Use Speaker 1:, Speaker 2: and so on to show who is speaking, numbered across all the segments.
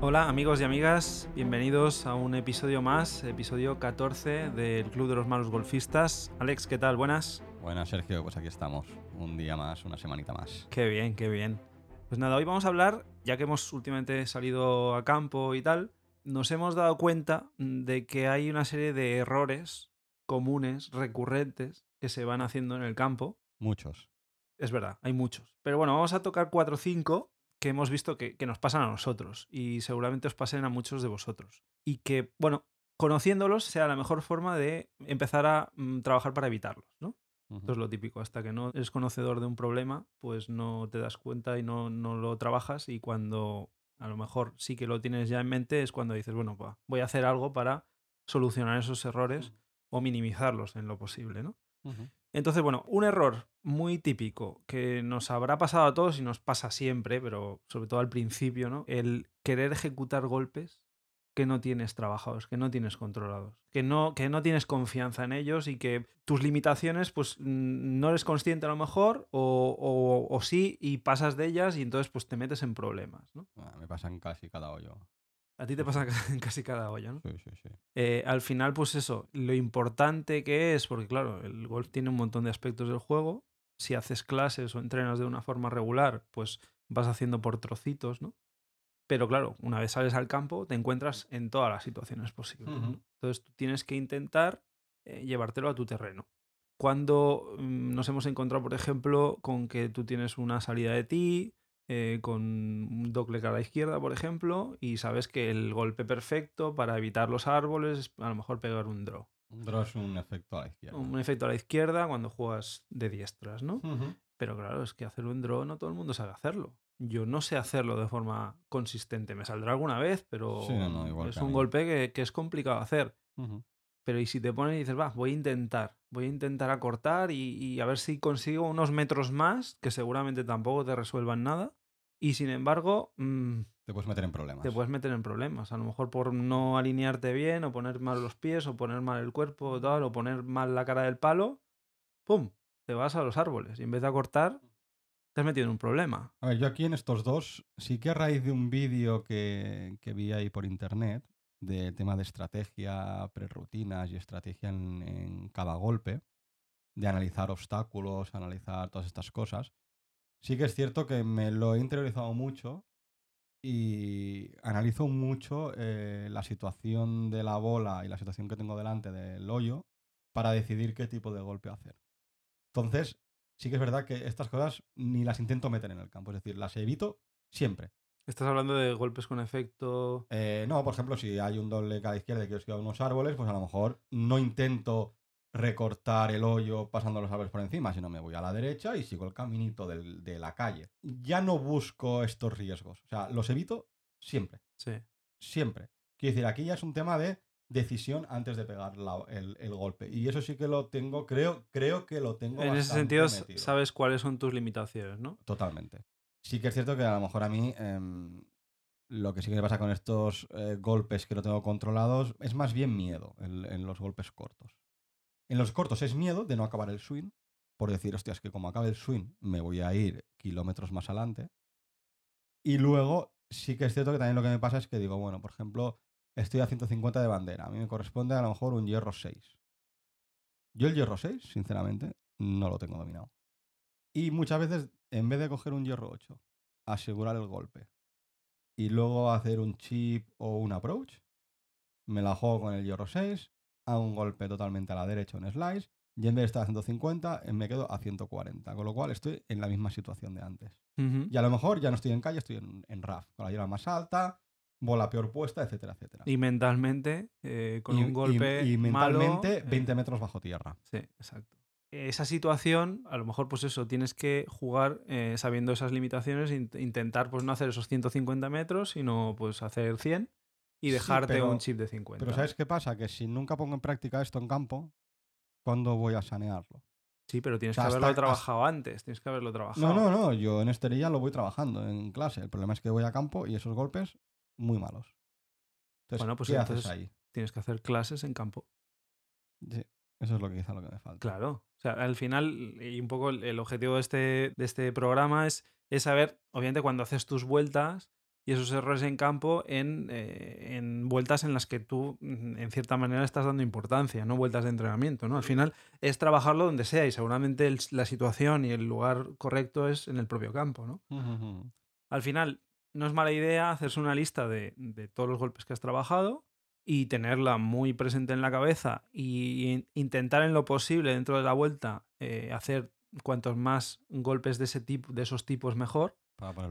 Speaker 1: Hola amigos y amigas, bienvenidos a un episodio más, episodio 14 del Club de los Malos Golfistas. Alex, ¿qué tal? Buenas.
Speaker 2: Buenas, Sergio, pues aquí estamos, un día más, una semanita más.
Speaker 1: Qué bien, qué bien. Pues nada, hoy vamos a hablar, ya que hemos últimamente salido a campo y tal, nos hemos dado cuenta de que hay una serie de errores comunes, recurrentes, que se van haciendo en el campo.
Speaker 2: Muchos.
Speaker 1: Es verdad, hay muchos. Pero bueno, vamos a tocar cuatro o cinco que hemos visto que, que nos pasan a nosotros y seguramente os pasen a muchos de vosotros. Y que, bueno, conociéndolos sea la mejor forma de empezar a mm, trabajar para evitarlos, ¿no? Esto es lo típico. Hasta que no eres conocedor de un problema, pues no te das cuenta y no, no lo trabajas. Y cuando a lo mejor sí que lo tienes ya en mente, es cuando dices, bueno, pues voy a hacer algo para solucionar esos errores o minimizarlos en lo posible, ¿no? Entonces, bueno, un error muy típico que nos habrá pasado a todos y nos pasa siempre, pero sobre todo al principio, ¿no? El querer ejecutar golpes que no tienes trabajados, que no tienes controlados, que no, que no tienes confianza en ellos y que tus limitaciones, pues mm, no eres consciente a lo mejor, o, o- sí, y pasas de ellas y entonces pues te metes en problemas, ¿no?
Speaker 2: Ah, me pasan casi cada hoyo.
Speaker 1: A ti te pasa en casi cada olla, ¿no?
Speaker 2: Sí, sí, sí.
Speaker 1: Eh, al final, pues eso, lo importante que es, porque claro, el golf tiene un montón de aspectos del juego. Si haces clases o entrenas de una forma regular, pues vas haciendo por trocitos, ¿no? Pero claro, una vez sales al campo, te encuentras en todas las situaciones posibles. Entonces tú tienes que intentar eh, llevártelo a tu terreno. Cuando mm, nos hemos encontrado, por ejemplo, con que tú tienes una salida de ti, eh, con un doble a la izquierda, por ejemplo, y sabes que el golpe perfecto para evitar los árboles es a lo mejor pegar un draw.
Speaker 2: Un draw es un efecto a la izquierda.
Speaker 1: Un efecto a la izquierda cuando juegas de diestras, ¿no?
Speaker 2: Ujú.
Speaker 1: Pero claro, es que hacer un draw no todo el mundo sabe hacerlo. Yo no sé hacerlo de forma consistente. Me saldrá alguna vez, pero
Speaker 2: Sí, no, no, igual
Speaker 1: es
Speaker 2: que
Speaker 1: un golpe que, que es complicado hacer.
Speaker 2: Ujú.
Speaker 1: Pero y si te pones y dices, va, voy a intentar, voy a intentar acortar y, y a ver si consigo unos metros más, que seguramente tampoco te resuelvan nada. Y sin embargo, mm,
Speaker 2: Te puedes meter en problemas.
Speaker 1: te puedes meter en problemas. A lo mejor por no alinearte bien, o poner mal los pies, o poner mal el cuerpo, o tal, o poner mal la cara del palo, ¡pum! Te vas a los árboles. Y en vez de acortar, te has metido en un problema.
Speaker 2: A ver, yo aquí en estos dos, sí que a raíz de un vídeo que, que vi ahí por internet, de tema de estrategia, prerutinas y estrategia en, en cada golpe, de analizar obstáculos, analizar todas estas cosas, sí que es cierto que me lo he interiorizado mucho y analizo mucho eh, la situación de la bola y la situación que tengo delante del hoyo para decidir qué tipo de golpe hacer. Entonces, sí que es verdad que estas cosas ni las intento meter en el campo, es decir, las evito siempre.
Speaker 1: Estás hablando de golpes con efecto.
Speaker 2: Eh, no, por ejemplo, si hay un doble a la izquierda y quiero esquivar unos árboles, pues a lo mejor no intento recortar el hoyo pasando los árboles por encima, sino me voy a la derecha y sigo el caminito del- de la calle. Ya no busco estos riesgos, o sea, los evito siempre,
Speaker 1: Sí.
Speaker 2: siempre. Quiero decir, aquí ya es un tema de decisión antes de pegar la- el, el golpe. Y eso sí que lo tengo, creo, creo que lo tengo
Speaker 1: En ese sentido,
Speaker 2: metido.
Speaker 1: sabes cuáles son tus limitaciones, ¿no?
Speaker 2: Totalmente. Sí que es cierto que a lo mejor a mí em, lo que sí que me pasa con estos eh, golpes que no tengo controlados es más bien miedo en, en los golpes cortos. En los cortos es miedo de no acabar el swing, por decir, hostia, es que como acabe el swing me voy a ir kilómetros más adelante. Y luego sí que es cierto que también lo que me pasa es que digo, bueno, por ejemplo, estoy a 150 de bandera, a mí me corresponde a lo mejor un hierro 6. Yo el hierro 6, sinceramente, no lo tengo dominado. Y muchas veces, en vez de coger un hierro 8, asegurar el golpe y luego hacer un chip o un approach, me la juego con el hierro 6, hago un golpe totalmente a la derecha, un slice, y en vez de estar a 150, eh, me quedo a 140. Con lo cual estoy en la misma situación de antes. Y a lo mejor ya no estoy en calle, estoy en, en RAF, con la hierba más alta, bola peor puesta, etcétera, etcétera.
Speaker 1: Y mentalmente, eh, con
Speaker 2: Y-
Speaker 1: un golpe.
Speaker 2: y, y mentalmente
Speaker 1: malo, eh,
Speaker 2: 20 metros bajo tierra.
Speaker 1: Sí, exacto. Esa situación, a lo mejor, pues eso, tienes que jugar eh, sabiendo esas limitaciones, int- intentar pues no hacer esos 150 metros, sino pues hacer 100 y
Speaker 2: Sí,
Speaker 1: dejarte
Speaker 2: pero-
Speaker 1: un chip de 50.
Speaker 2: Pero ¿sabes qué pasa? Que si nunca pongo en práctica esto en campo, ¿cuándo voy a sanearlo?
Speaker 1: Sí, pero tienes
Speaker 2: O sea,
Speaker 1: que haberlo
Speaker 2: hasta-
Speaker 1: trabajado antes, tienes que haberlo trabajado.
Speaker 2: No, no, no, yo en esterilla lo voy trabajando en clase. El problema es que voy a campo y esos golpes muy malos. Entonces,
Speaker 1: Bueno, pues
Speaker 2: ¿qué
Speaker 1: entonces-
Speaker 2: haces ahí?
Speaker 1: Tienes que hacer clases en campo.
Speaker 2: Sí, eso es lo que quizá lo que me falta.
Speaker 1: Claro. O sea, al final, y un poco el, el objetivo de este, de este programa es, es saber, obviamente, cuando haces tus vueltas y esos errores en campo en, eh, en vueltas en las que tú, mm, en cierta manera, estás dando importancia, no vueltas de entrenamiento. ¿no? Al final es trabajarlo donde sea y seguramente el- la situación y el lugar correcto es en el propio campo. ¿no? Al final, no es mala idea hacerse una lista de, de todos los golpes que has trabajado y tenerla muy presente en la cabeza y in- intentar en lo posible dentro de la vuelta eh, hacer cuantos más golpes de ese tipo, de esos tipos mejor.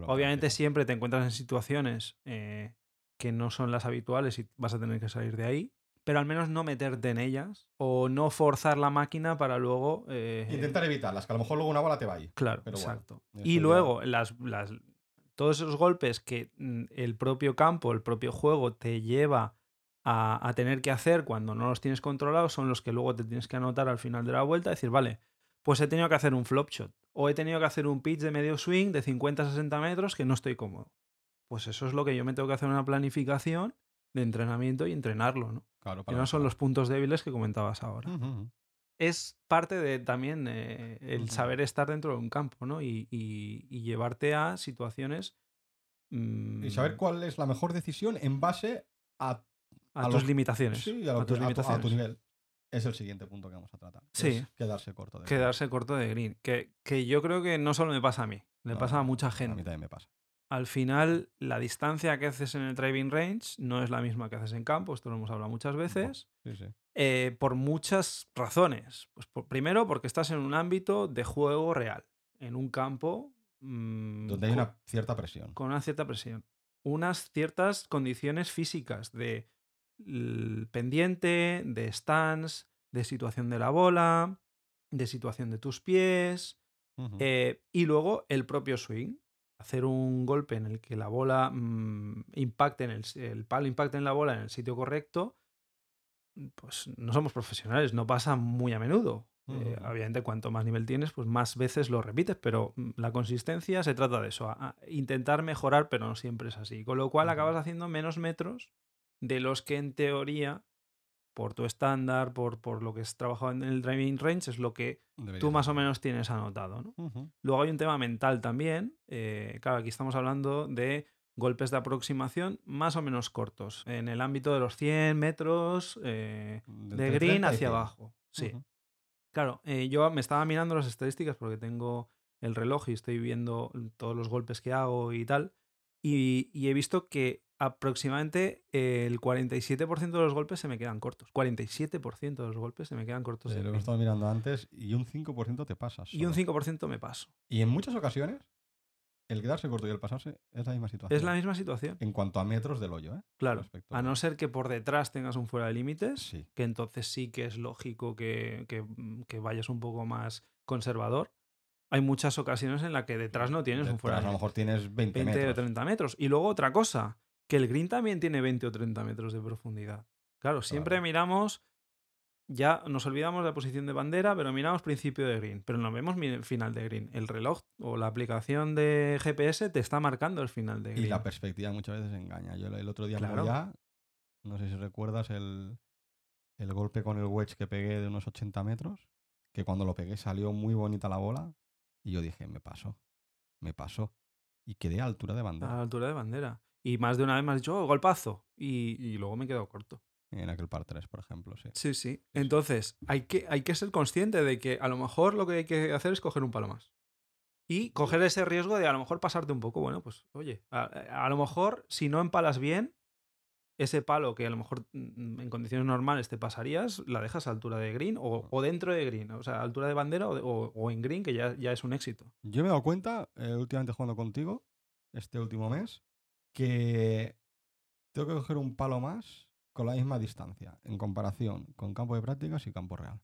Speaker 1: Obviamente siempre te encuentras en situaciones eh, que no son las habituales y vas a tener que salir de ahí, pero al menos no meterte en ellas o no forzar la máquina para luego... eh,
Speaker 2: Intentar evitarlas, que a lo mejor luego una bola te va.
Speaker 1: Claro,
Speaker 2: pero
Speaker 1: exacto. y
Speaker 2: ya-
Speaker 1: luego las, las- todos esos golpes que mm, el propio campo, el propio juego te lleva a, a tener que hacer cuando no los tienes controlados son los que luego te tienes que anotar al final de la vuelta. Decir, vale, pues he tenido que hacer un flop shot o he tenido que hacer un pitch de medio swing de 50-60 metros que no estoy cómodo. Pues eso es lo que yo me tengo que hacer una planificación de entrenamiento y entrenarlo, ¿no?
Speaker 2: Claro,
Speaker 1: Que
Speaker 2: para
Speaker 1: no son los puntos débiles que comentabas ahora es parte de también eh, el saber estar dentro de un campo, ¿no? Y, y- y llevarte a situaciones.
Speaker 2: Y saber
Speaker 1: mm,
Speaker 2: cuál es la mejor decisión en base a,
Speaker 1: a,
Speaker 2: a
Speaker 1: tus
Speaker 2: lo-
Speaker 1: limitaciones.
Speaker 2: sí, a, lo
Speaker 1: a
Speaker 2: que-
Speaker 1: tus
Speaker 2: a tu, a tu
Speaker 1: limitaciones.
Speaker 2: nivel. Es el siguiente punto que vamos a tratar.
Speaker 1: Sí.
Speaker 2: quedarse corto. De
Speaker 1: Quedarse corto de green. Que, que yo creo que no solo me pasa a mí, le
Speaker 2: No,
Speaker 1: pasa a mucha
Speaker 2: A mí
Speaker 1: gente.
Speaker 2: también me pasa.
Speaker 1: Al final, la distancia que haces en el driving range no es la misma que haces en campo, esto lo hemos hablado muchas veces.
Speaker 2: Sí, sí.
Speaker 1: eh, por muchas razones. Pues por- primero, porque estás en un ámbito de juego real, en un campo mm,
Speaker 2: Donde hay una cierta presión.
Speaker 1: con una cierta presión. Unas ciertas condiciones físicas de l- pendiente, de stance, de situación de la bola, de situación de tus pies, eh, y luego el propio swing. Hacer un golpe en el que la bola mm, impacte en el, el palo impacte en la bola en el sitio correcto, pues no somos profesionales, no pasa muy a menudo. Eh, obviamente, cuanto más nivel tienes, pues más veces lo repites, pero mm, la consistencia se trata de eso, a- a intentar mejorar, pero no siempre es así. Con lo cual acabas haciendo menos metros de los que en teoría, por tu estándar, por, por lo que has trabajado en el driving range, es lo que
Speaker 2: Debería
Speaker 1: tú
Speaker 2: ser
Speaker 1: más o menos tienes anotado. ¿no? Luego hay un tema mental también. eh, claro, aquí estamos hablando de golpes de aproximación más o menos cortos, en el ámbito de los 100 metros eh,
Speaker 2: Del
Speaker 1: de
Speaker 2: 30
Speaker 1: green hacia
Speaker 2: 100.
Speaker 1: abajo. Sí. Claro, eh, yo me estaba mirando las estadísticas porque tengo el reloj y estoy viendo todos los golpes que hago y tal. Y, y he visto que aproximadamente el 47% de los golpes se me quedan cortos. 47% de los golpes se me quedan cortos. De
Speaker 2: lo he estado mirando antes y un 5% te pasas.
Speaker 1: y un
Speaker 2: solo.
Speaker 1: 5% me paso.
Speaker 2: Y en muchas ocasiones, el quedarse corto y el pasarse es la misma situación.
Speaker 1: Es la misma situación.
Speaker 2: En cuanto a metros del hoyo, ¿eh?
Speaker 1: Claro.
Speaker 2: Respecto
Speaker 1: A no ser que por detrás tengas un fuera de límites,
Speaker 2: Sí.
Speaker 1: que entonces sí que es lógico que, que- que vayas un poco más conservador. Hay muchas ocasiones en las que detrás no tienes un fuera de
Speaker 2: a lo mejor tienes 20,
Speaker 1: 20 o
Speaker 2: metros.
Speaker 1: 30 metros. Y luego otra cosa, que el green también tiene 20 o 30 metros de profundidad. Claro, siempre
Speaker 2: Claro.
Speaker 1: miramos, ya nos olvidamos de la posición de bandera, pero miramos principio de green, pero no vemos final de green. El reloj o la aplicación de GPS te está marcando el final de green.
Speaker 2: Y la perspectiva muchas veces engaña. Yo el otro día
Speaker 1: Claro.
Speaker 2: ya, no sé si recuerdas el, el golpe con el wedge que pegué de unos 80 metros, que cuando lo pegué salió muy bonita la bola y yo dije, me pasó, me pasó. Y quedé a altura de
Speaker 1: a
Speaker 2: bandera
Speaker 1: la altura de bandera. Y más de una vez me has dicho, oh, golpazo. Y, y luego me he quedado corto.
Speaker 2: en aquel par 3, por ejemplo. Sí.
Speaker 1: Sí, sí. Entonces, hay que, hay que ser consciente de que a lo mejor lo que hay que hacer es coger un palo más. Y coger ese riesgo de a lo mejor pasarte un poco. Bueno, pues oye, a, a lo mejor si no empalas bien, ese palo que a lo mejor mm, en condiciones normales te pasarías, la dejas a altura de green o, o dentro de green. O sea, a altura de bandera o, de- o- o en green, que ya, ya es un éxito.
Speaker 2: Yo me he dado cuenta, eh, últimamente jugando contigo, este último mes, que tengo que coger un palo más con la misma distancia en comparación con campo de prácticas y campo real.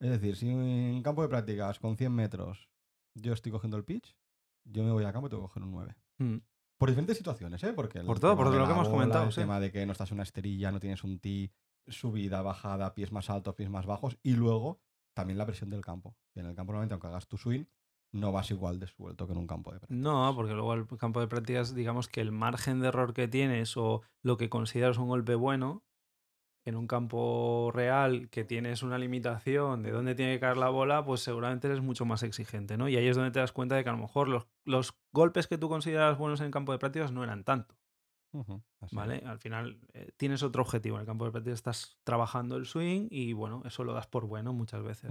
Speaker 2: Es decir, si en campo de prácticas con 100 metros yo estoy cogiendo el pitch, yo me voy a campo y tengo que coger un 9.
Speaker 1: Mm.
Speaker 2: Por diferentes situaciones, ¿eh? Porque
Speaker 1: Por todo, por
Speaker 2: de
Speaker 1: lo que hemos
Speaker 2: bola,
Speaker 1: comentado,
Speaker 2: El
Speaker 1: sí.
Speaker 2: tema de que no estás en una esterilla, no tienes un tee, subida, bajada, pies más altos, pies más bajos. Y luego también la presión del campo. Que en el campo, normalmente, aunque hagas tu swing, no vas igual de suelto que en un campo de prácticas.
Speaker 1: No, porque luego el campo de prácticas, digamos que el margen de error que tienes o lo que consideras un golpe bueno en un campo real que tienes una limitación de dónde tiene que caer la bola, pues seguramente eres mucho más exigente, ¿no? Y ahí es donde te das cuenta de que a lo mejor los, los golpes que tú consideras buenos en el campo de prácticas no eran tanto. ¿Vale? Al final eh, tienes otro objetivo. En el campo de prácticas estás trabajando el swing y bueno, eso lo das por bueno muchas veces.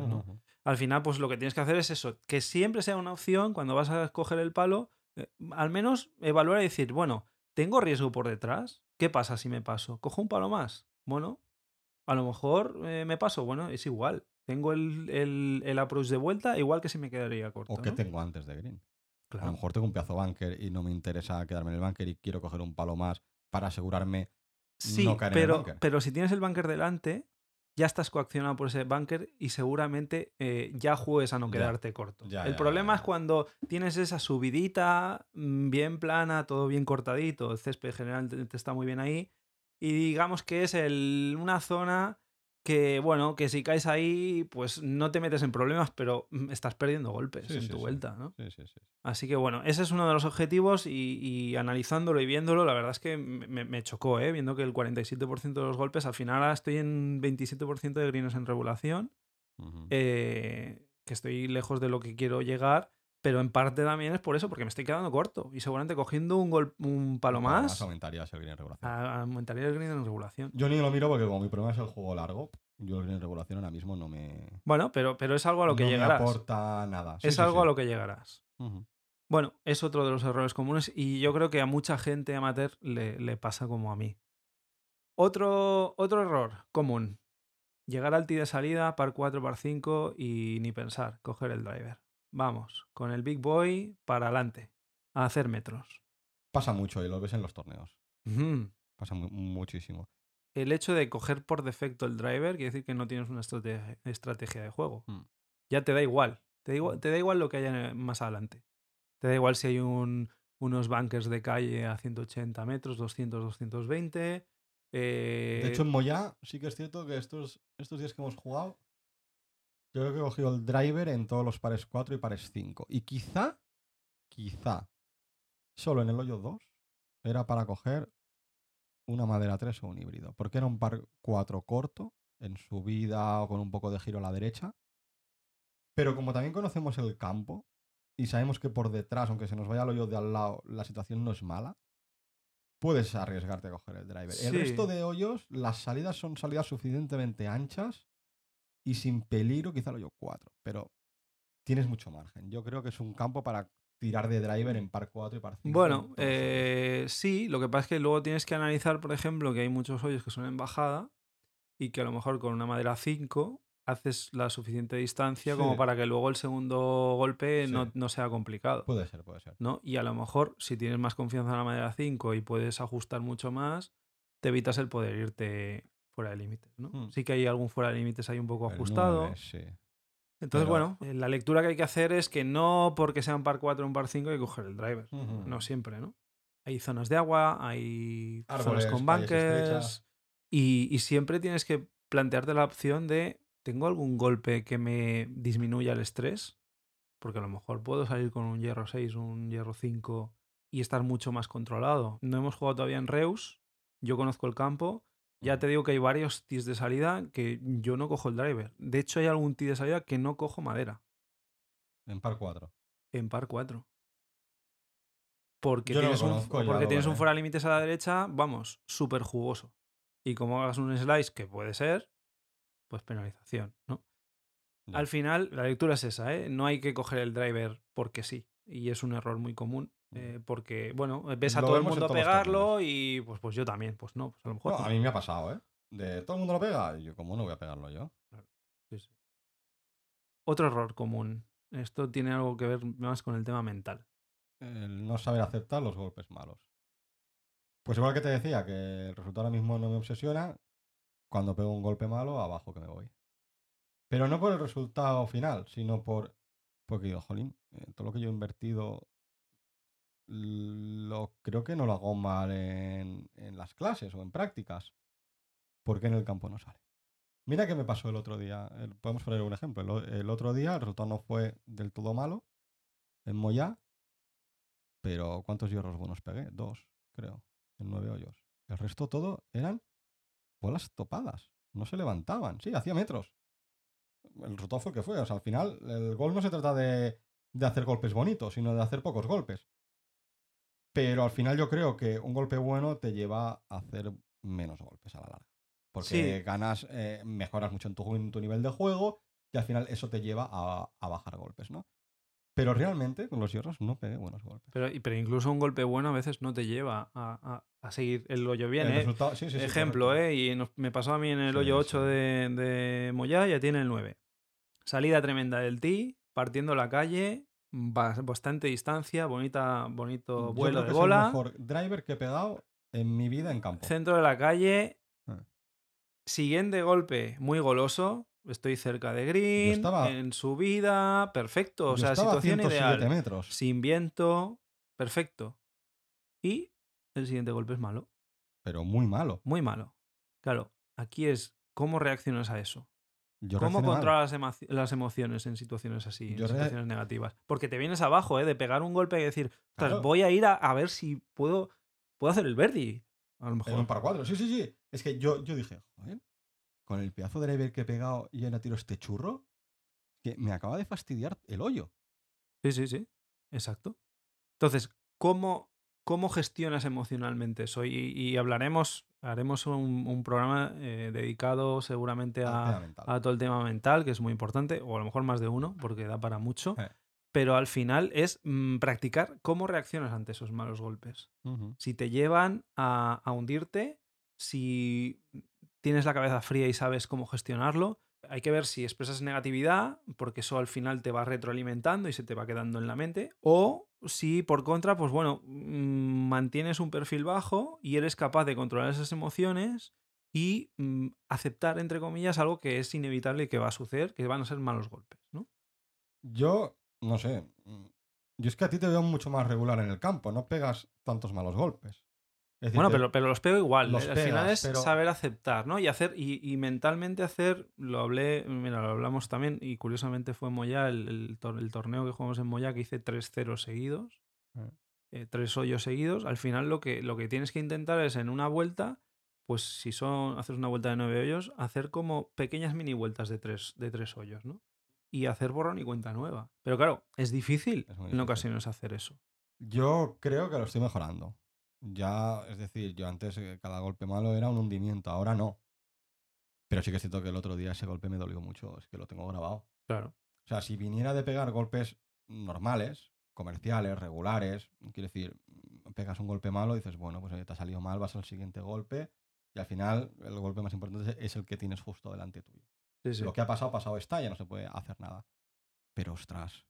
Speaker 1: Al final, pues lo que tienes que hacer es eso, que siempre sea una opción cuando vas a escoger el palo, eh, al menos evaluar y decir, bueno, ¿tengo riesgo por detrás? ¿Qué pasa si me paso? ¿Cojo un palo más? Bueno, a lo mejor eh, me paso, bueno, es igual. Tengo el, el, el approach de vuelta, igual que si me quedaría corto.
Speaker 2: O qué
Speaker 1: ¿no?
Speaker 2: tengo antes de green. A lo mejor tengo un pedazo bunker y no me interesa quedarme en el bunker y quiero coger un palo más para asegurarme
Speaker 1: Sí,
Speaker 2: no caer en el
Speaker 1: pero, pero si tienes el bunker delante, ya estás coaccionado por ese bunker y seguramente eh, ya juegues a no
Speaker 2: Ya,
Speaker 1: quedarte corto.
Speaker 2: ya,
Speaker 1: el
Speaker 2: ya,
Speaker 1: problema es cuando tienes esa subidita mm, bien plana, todo bien cortadito, el césped generalmente está muy bien ahí, y digamos que es el, una zona que, bueno, que si caes ahí, pues no te metes en problemas, pero mm, estás perdiendo golpes
Speaker 2: Sí,
Speaker 1: en
Speaker 2: sí,
Speaker 1: tu
Speaker 2: sí.
Speaker 1: vuelta, ¿no?
Speaker 2: Sí, sí, sí.
Speaker 1: Así que bueno, ese es uno de los objetivos y, y analizándolo y viéndolo, la verdad es que me, chocó, ¿eh? viendo que el 47% de los golpes, al final ahora estoy en 27% de greens en regulación, eh, que estoy lejos de lo que quiero llegar, pero en parte también es por eso, porque me estoy quedando corto y seguramente cogiendo un, gol, un palo más,
Speaker 2: aumentarías el green en regulación.
Speaker 1: a- aumentaría el green en regulación.
Speaker 2: Yo ni lo miro porque como mi problema es el juego largo, yo el green en regulación ahora mismo no me,
Speaker 1: Bueno, pero, pero es algo a lo que
Speaker 2: no
Speaker 1: llegarás.
Speaker 2: aporta nada. Sí,
Speaker 1: es
Speaker 2: sí,
Speaker 1: algo
Speaker 2: sí.
Speaker 1: a lo que llegarás. Bueno, es otro de los errores comunes y yo creo que a mucha gente amateur le, le pasa como a mí. Otro, otro error común. Llegar al tee de salida, par 4, par 5 y ni pensar, coger el driver. Vamos, con el Big Boy para adelante, a hacer metros.
Speaker 2: Pasa mucho y lo ves en los torneos. Pasa mu- muchísimo.
Speaker 1: El hecho de coger por defecto el driver quiere decir que no tienes una estrate- estrategia de juego.
Speaker 2: Mm.
Speaker 1: Ya te da igual. Te da igual, te da igual lo que haya más adelante. Te da igual si hay un, unos bunkers de calle a 180 metros, 200, 220. eh,
Speaker 2: De hecho, en Moya sí que es cierto que estos, estos días que hemos jugado, yo creo que he cogido el driver en todos los pares 4 y pares 5. Y quizá, quizá, solo en el hoyo 2 era para coger una madera 3 o un híbrido. Porque era un par 4 corto, en subida o con un poco de giro a la derecha. Pero como también conocemos el campo y sabemos que por detrás, aunque se nos vaya al hoyo de al lado, la situación no es mala, puedes arriesgarte a coger el driver. El resto de hoyos, las salidas son salidas suficientemente anchas y sin peligro, quizá el hoyo 4. Pero tienes mucho margen. Yo creo que es un campo para tirar de driver en par 4 y par 5.
Speaker 1: Bueno, eh, sí, lo que pasa es que luego tienes que analizar, por ejemplo, que hay muchos hoyos que son en bajada y que a lo mejor con una madera 5 haces la suficiente distancia como para que luego el segundo golpe no, no sea complicado.
Speaker 2: Puede ser, puede ser.
Speaker 1: ¿no? Y a lo mejor, si tienes más confianza en la madera 5 y puedes ajustar mucho más, te evitas el poder irte fuera de límites, ¿no?
Speaker 2: Hmm.
Speaker 1: Sí que hay algún fuera de límites ahí un poco
Speaker 2: El
Speaker 1: ajustado.
Speaker 2: sí.
Speaker 1: Entonces,
Speaker 2: pero-
Speaker 1: bueno, eh, la lectura que hay que hacer es que no porque sea un par 4 o un par 5 hay que coger el driver. No siempre, ¿no? Hay zonas de agua, hay
Speaker 2: Árboles,
Speaker 1: zonas con bunkers y, y siempre tienes que plantearte la opción de ¿tengo algún golpe que me disminuya el estrés? Porque a lo mejor puedo salir con un hierro 6, un hierro 5 y estar mucho más controlado. No hemos jugado todavía en Reus, yo conozco el campo. Ya te digo que hay varios tees de salida que yo no cojo el driver. De hecho, hay algún tee de salida que no cojo madera
Speaker 2: En par 4.
Speaker 1: en par 4. Porque
Speaker 2: Yo no lo
Speaker 1: tienes, un, porque tienes un fuera límites a la derecha, vamos, súper jugoso. Y como hagas un slice, que puede ser, pues penalización, ¿no?
Speaker 2: Ya.
Speaker 1: Al final, la lectura es esa, ¿eh? No hay que coger el driver porque sí. Y es un error muy común. Eh, porque, bueno, ves a
Speaker 2: Lo
Speaker 1: todo el mundo pegarlo y pues, pues yo también. Pues no, pues a lo mejor.
Speaker 2: No,
Speaker 1: no.
Speaker 2: a mí me ha pasado, ¿eh? De todo el mundo lo pega. Y yo, ¿cómo no voy a pegarlo yo?
Speaker 1: Sí, sí. Otro error común. Esto tiene algo que ver más con el tema mental.
Speaker 2: El no saber aceptar los golpes malos. Pues igual que te decía, que el resultado ahora mismo no me obsesiona. Cuando pego un golpe malo, abajo que me voy. Pero no por el resultado final, sino por. Porque digo, jolín, eh, todo lo que yo he invertido. Lo, creo que no lo hago mal en, en las clases o en prácticas. ¿Por qué en el campo no sale? Mira qué me pasó el otro día. podemos poner un ejemplo. El, otro día el resultado no fue del todo malo en Moya. Pero ¿cuántos hierros buenos pegué? Dos, creo. En nueve hoyos. El resto todo eran bolas topadas. No se levantaban. Sí, hacía metros. El resultado fue que fue. O sea, al final, el gol no se trata de, de hacer golpes bonitos, sino de hacer pocos golpes. Pero al final yo creo que un golpe bueno te lleva a hacer menos golpes a la larga. Porque
Speaker 1: Sí.
Speaker 2: ganas, eh, mejoras mucho en tu, en tu nivel de juego y al final eso te lleva a, a bajar golpes, ¿no? Pero realmente con los hierros no pegué buenos golpes.
Speaker 1: Pero, y- pero incluso un golpe bueno a veces no te lleva a, a- a seguir el hoyo bien.
Speaker 2: El
Speaker 1: ¿eh?
Speaker 2: sí, sí,
Speaker 1: Ejemplo. ¿eh? Y nos- me pasó a mí en el hoyo
Speaker 2: sí.
Speaker 1: 8 de, de Moyá, ya tiene el 9. Salida tremenda del tee, partiendo la calle, bastante distancia, bonita, bonito
Speaker 2: Yo
Speaker 1: vuelo
Speaker 2: creo que
Speaker 1: de
Speaker 2: es el
Speaker 1: bola.
Speaker 2: mejor driver que he pegado en mi vida en campo.
Speaker 1: Centro de la calle.
Speaker 2: Ah.
Speaker 1: Siguiente golpe, muy goloso. Estoy cerca de green,
Speaker 2: estaba-
Speaker 1: en subida, perfecto. O sea, situación
Speaker 2: 107
Speaker 1: ideal.
Speaker 2: metros.
Speaker 1: Sin viento, perfecto. Y el siguiente golpe es malo,
Speaker 2: Pero muy malo.
Speaker 1: muy malo. Claro, aquí es cómo reaccionas a eso.
Speaker 2: Yo
Speaker 1: ¿Cómo controlas las, emo- las emociones en situaciones así, en situaciones negativas? Porque te vienes abajo, ¿eh? De pegar un golpe y decir, "Ostras,
Speaker 2: Claro.
Speaker 1: voy a ir a, a ver si puedo, puedo hacer el verdi. A lo
Speaker 2: En
Speaker 1: mejor.
Speaker 2: un par cuatro. Sí, sí, sí. Es que yo, yo dije, joder, con el pedazo de driver que he pegado y ahora tiro este churro, que me acaba de fastidiar el hoyo.
Speaker 1: Sí, sí, sí. Exacto. Entonces, ¿cómo, cómo gestionas emocionalmente eso? Y, y hablaremos, haremos un, un programa eh, dedicado seguramente a, todo el tema mental, que es muy importante, o a lo mejor más de uno, porque da para mucho.
Speaker 2: Eh.
Speaker 1: Pero al final es mm, practicar cómo reaccionas ante esos malos golpes. Si te llevan a, a hundirte, si tienes la cabeza fría y sabes cómo gestionarlo, hay que ver si expresas negatividad, porque eso al final te va retroalimentando y se te va quedando en la mente, o si por contra, pues bueno, mm, mantienes un perfil bajo y eres capaz de controlar esas emociones y mm, aceptar, entre comillas, algo que es inevitable y que va a suceder, que van a ser malos golpes, ¿no?
Speaker 2: Yo, no sé. mm, Yo es que a ti te veo mucho más regular en el campo. No pegas tantos malos golpes. Decir,
Speaker 1: Bueno, pero, pero los pego igual.
Speaker 2: los
Speaker 1: ¿eh? Al final es
Speaker 2: pero-
Speaker 1: saber aceptar, ¿no? Y hacer, y, y mentalmente hacer, lo hablé, mira, lo hablamos también, y curiosamente fue en Moya, el, el tor- el torneo que jugamos en Moya, que hice 3-0 seguidos,
Speaker 2: Mm.
Speaker 1: eh, tres hoyos seguidos. Al final lo que, lo que tienes que intentar es en una vuelta, pues si son, haces una vuelta de nueve hoyos, hacer como pequeñas mini vueltas de tres, de tres hoyos, ¿no? Y hacer borrón y cuenta nueva. Pero claro, es difícil
Speaker 2: Es
Speaker 1: en ocasiones hacer eso.
Speaker 2: Yo creo que lo estoy mejorando. Ya, es decir, yo antes eh, cada golpe malo era un hundimiento, ahora no. Pero sí que es cierto que el otro día ese golpe me dolió mucho, es que lo tengo grabado.
Speaker 1: Claro.
Speaker 2: O sea, si viniera de pegar golpes normales, comerciales, regulares, quiero decir, mm, pegas un golpe malo y dices, bueno, pues oye, te ha salido mal, vas al siguiente golpe y al final el golpe más importante es el que tienes justo delante tuyo.
Speaker 1: Sí, sí.
Speaker 2: Lo que ha pasado, pasado está, ya no se puede hacer nada. Pero ostras,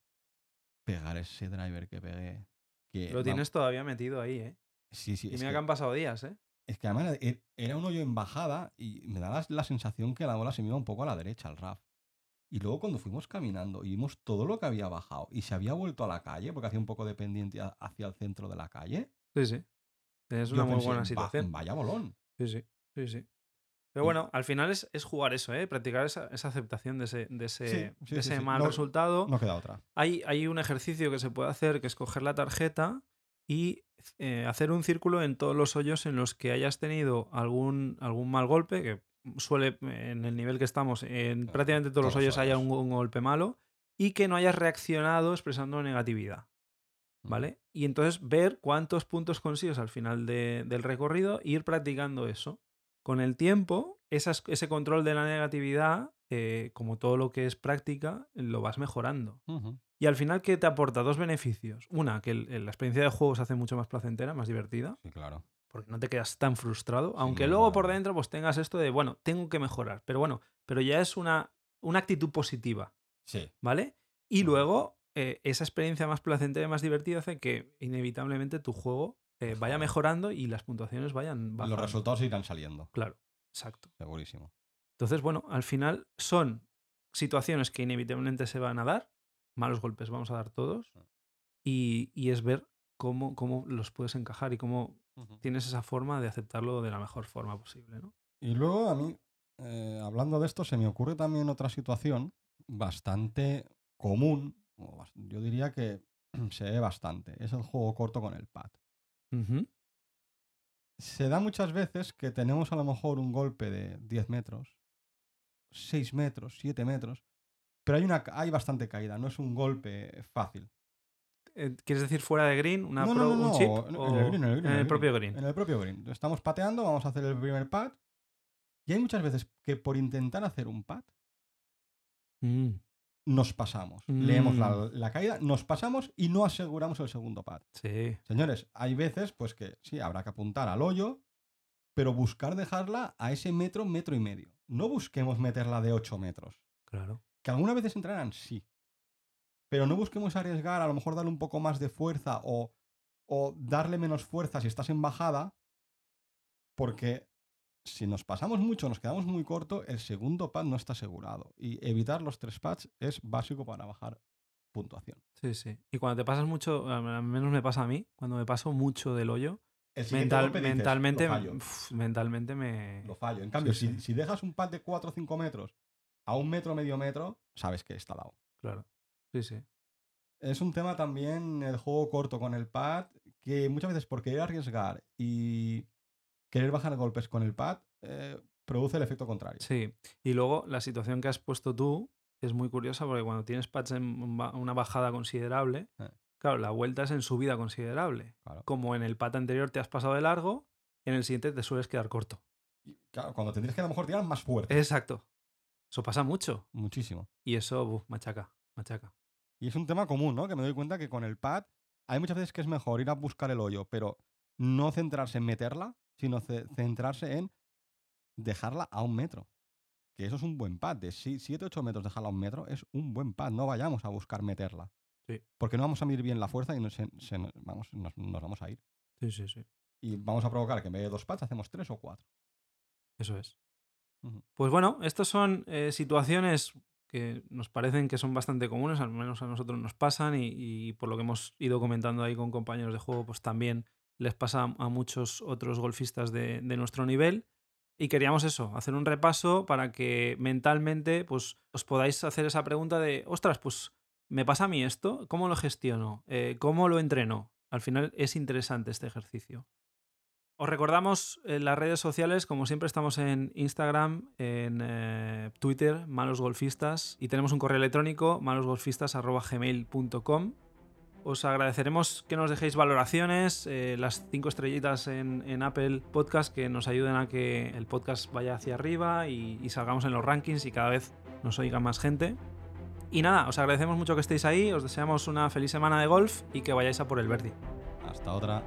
Speaker 2: pegar ese driver que pegué. Que,
Speaker 1: Lo tienes todavía metido ahí, ¿eh?
Speaker 2: Sí, sí,
Speaker 1: Y mira
Speaker 2: que,
Speaker 1: que han pasado días, ¿eh?
Speaker 2: es que además e- era un hoyo en bajada y me da la, sensación que la bola se me iba un poco a la derecha, al RAF. Y luego cuando fuimos caminando y vimos todo lo que había bajado y se había vuelto a la calle, porque hacía un poco de pendiente hacia el centro de la calle,
Speaker 1: Sí, sí. Es una muy
Speaker 2: pensé,
Speaker 1: buena
Speaker 2: "Va-
Speaker 1: situación.
Speaker 2: vaya bolón.
Speaker 1: Sí, sí. Sí, sí. Pero bueno, al final es, es jugar eso, ¿eh? Practicar esa, esa aceptación de ese, de ese,
Speaker 2: Sí, sí,
Speaker 1: de ese
Speaker 2: sí.
Speaker 1: mal
Speaker 2: No-
Speaker 1: resultado.
Speaker 2: No queda otra.
Speaker 1: Hay, hay un ejercicio que se puede hacer que es coger la tarjeta y eh, hacer un círculo en todos los hoyos en los que hayas tenido algún, algún mal golpe, que suele, en el nivel que estamos, en prácticamente todos, los
Speaker 2: todos los
Speaker 1: hoyos haya un, un golpe malo, y que no hayas reaccionado expresando negatividad.
Speaker 2: Mm.
Speaker 1: ¿Vale? Y entonces ver cuántos puntos consigues al final de- del recorrido e ir practicando eso. Con el tiempo, esas- ese control de la negatividad, eh, como todo lo que es práctica, lo vas mejorando. Y al final, ¿qué te aporta? Dos beneficios. Una, que el- la experiencia de juego se hace mucho más placentera, más divertida,
Speaker 2: Sí, claro.
Speaker 1: porque no te quedas tan frustrado,
Speaker 2: Sí,
Speaker 1: aunque luego por dentro pues tengas esto de, bueno, tengo que mejorar, pero bueno, pero ya es una, una actitud positiva,
Speaker 2: Sí.
Speaker 1: ¿vale? Y luego, eh, esa experiencia más placentera y más divertida hace que inevitablemente tu juego eh, vaya mejorando y las puntuaciones vayan bajando.
Speaker 2: Los resultados irán saliendo,
Speaker 1: Claro, exacto.
Speaker 2: segurísimo.
Speaker 1: Entonces, bueno, al final son situaciones que inevitablemente se van a dar, malos golpes vamos a dar todos,
Speaker 2: Mm.
Speaker 1: y, y es ver cómo, cómo los puedes encajar y cómo tienes esa forma de aceptarlo de la mejor forma posible, ¿no?
Speaker 2: Y luego a mí, eh, hablando de esto, se me ocurre también otra situación bastante común, yo diría que se ve bastante, es el juego corto con el pad. Se da muchas veces que tenemos a lo mejor un golpe de 10 metros, 6 metros, 7 metros, pero hay, una, hay bastante caída, no es un golpe fácil.
Speaker 1: Eh, ¿Quieres decir fuera de green? Una
Speaker 2: no,
Speaker 1: pro-
Speaker 2: no, no,
Speaker 1: un chip?
Speaker 2: en el green, en el green,
Speaker 1: en
Speaker 2: en
Speaker 1: el
Speaker 2: el
Speaker 1: propio green.
Speaker 2: En el propio green. Estamos pateando, vamos a hacer el primer pad. Y hay muchas veces que por intentar hacer un pad
Speaker 1: Mm,
Speaker 2: nos pasamos. Leemos la,
Speaker 1: Mm.
Speaker 2: la caída, nos pasamos y no aseguramos el segundo pad.
Speaker 1: sí,
Speaker 2: Señores, hay veces pues que sí, habrá que apuntar al hoyo, pero buscar dejarla a ese metro, metro y medio. No busquemos meterla de 8 metros.
Speaker 1: claro.
Speaker 2: Que algunas veces entrarán, sí. Pero no busquemos arriesgar, a lo mejor darle un poco más de fuerza o, o darle menos fuerza si estás en bajada, porque si nos pasamos mucho, nos quedamos muy corto, el segundo pad no está asegurado. Y evitar los tres pads es básico para bajar puntuación.
Speaker 1: Sí, sí. Y cuando te pasas mucho, al menos me pasa a mí, cuando me paso mucho del hoyo, mental-
Speaker 2: dices,
Speaker 1: mentalmente, mentalmente me...
Speaker 2: Lo fallo. En cambio,
Speaker 1: Sí,
Speaker 2: si, si dejas un pad de 4 o 5 metros a un metro, medio metro, sabes que está dado.
Speaker 1: Claro. Sí, sí.
Speaker 2: Es un tema también el juego corto con el pad, que muchas veces por querer arriesgar y querer bajar golpes con el pad, eh, produce el efecto contrario.
Speaker 1: Sí. Y luego la situación que has puesto tú es muy curiosa porque cuando tienes pads en una bajada considerable,
Speaker 2: Eh.
Speaker 1: claro, la vuelta es en subida considerable.
Speaker 2: Claro.
Speaker 1: Como en el pad anterior te has pasado de largo, en el siguiente te sueles quedar corto.
Speaker 2: Y, claro, cuando tendrías que a lo mejor tirar más fuerte.
Speaker 1: Exacto. Eso pasa mucho.
Speaker 2: Muchísimo.
Speaker 1: Y eso, buf, machaca, machaca.
Speaker 2: Y es un tema común, ¿no? Que me doy cuenta que con el pad hay muchas veces que es mejor ir a buscar el hoyo, pero no centrarse en meterla, sino ce- centrarse en dejarla a un metro. Que eso es un buen pad. De 7-8 metros dejarla a un metro es un buen pad. No vayamos a buscar meterla.
Speaker 1: Sí.
Speaker 2: Porque no vamos a medir bien la fuerza y nos, se- se nos- vamos, nos, nos vamos a ir.
Speaker 1: Sí, sí, sí.
Speaker 2: Y vamos a provocar que en vez de dos pads hacemos tres o cuatro.
Speaker 1: Eso es. Pues bueno, estas son eh, situaciones que nos parecen que son bastante comunes, al menos a nosotros nos pasan y, por lo que hemos ido comentando ahí con compañeros de juego, pues también les pasa a muchos otros golfistas de, de nuestro nivel. Y queríamos eso, hacer un repaso para que mentalmente pues, os podáis hacer esa pregunta de, ostras, pues me pasa a mí esto, ¿cómo lo gestiono? Eh, ¿Cómo lo entreno? Al final es interesante este ejercicio. Os recordamos en las redes sociales, como siempre estamos en Instagram, en eh, Twitter, Malos Golfistas, y tenemos un correo electrónico, malosgolfistas.gmail.com. Os agradeceremos que nos dejéis valoraciones, eh, las cinco estrellitas en, en Apple Podcast que nos ayuden a que el podcast vaya hacia arriba y, y salgamos en los rankings y cada vez nos oiga más gente. Y nada, os agradecemos mucho que estéis ahí, os deseamos una feliz semana de golf y que vayáis a por el Verdi.
Speaker 2: Hasta otra.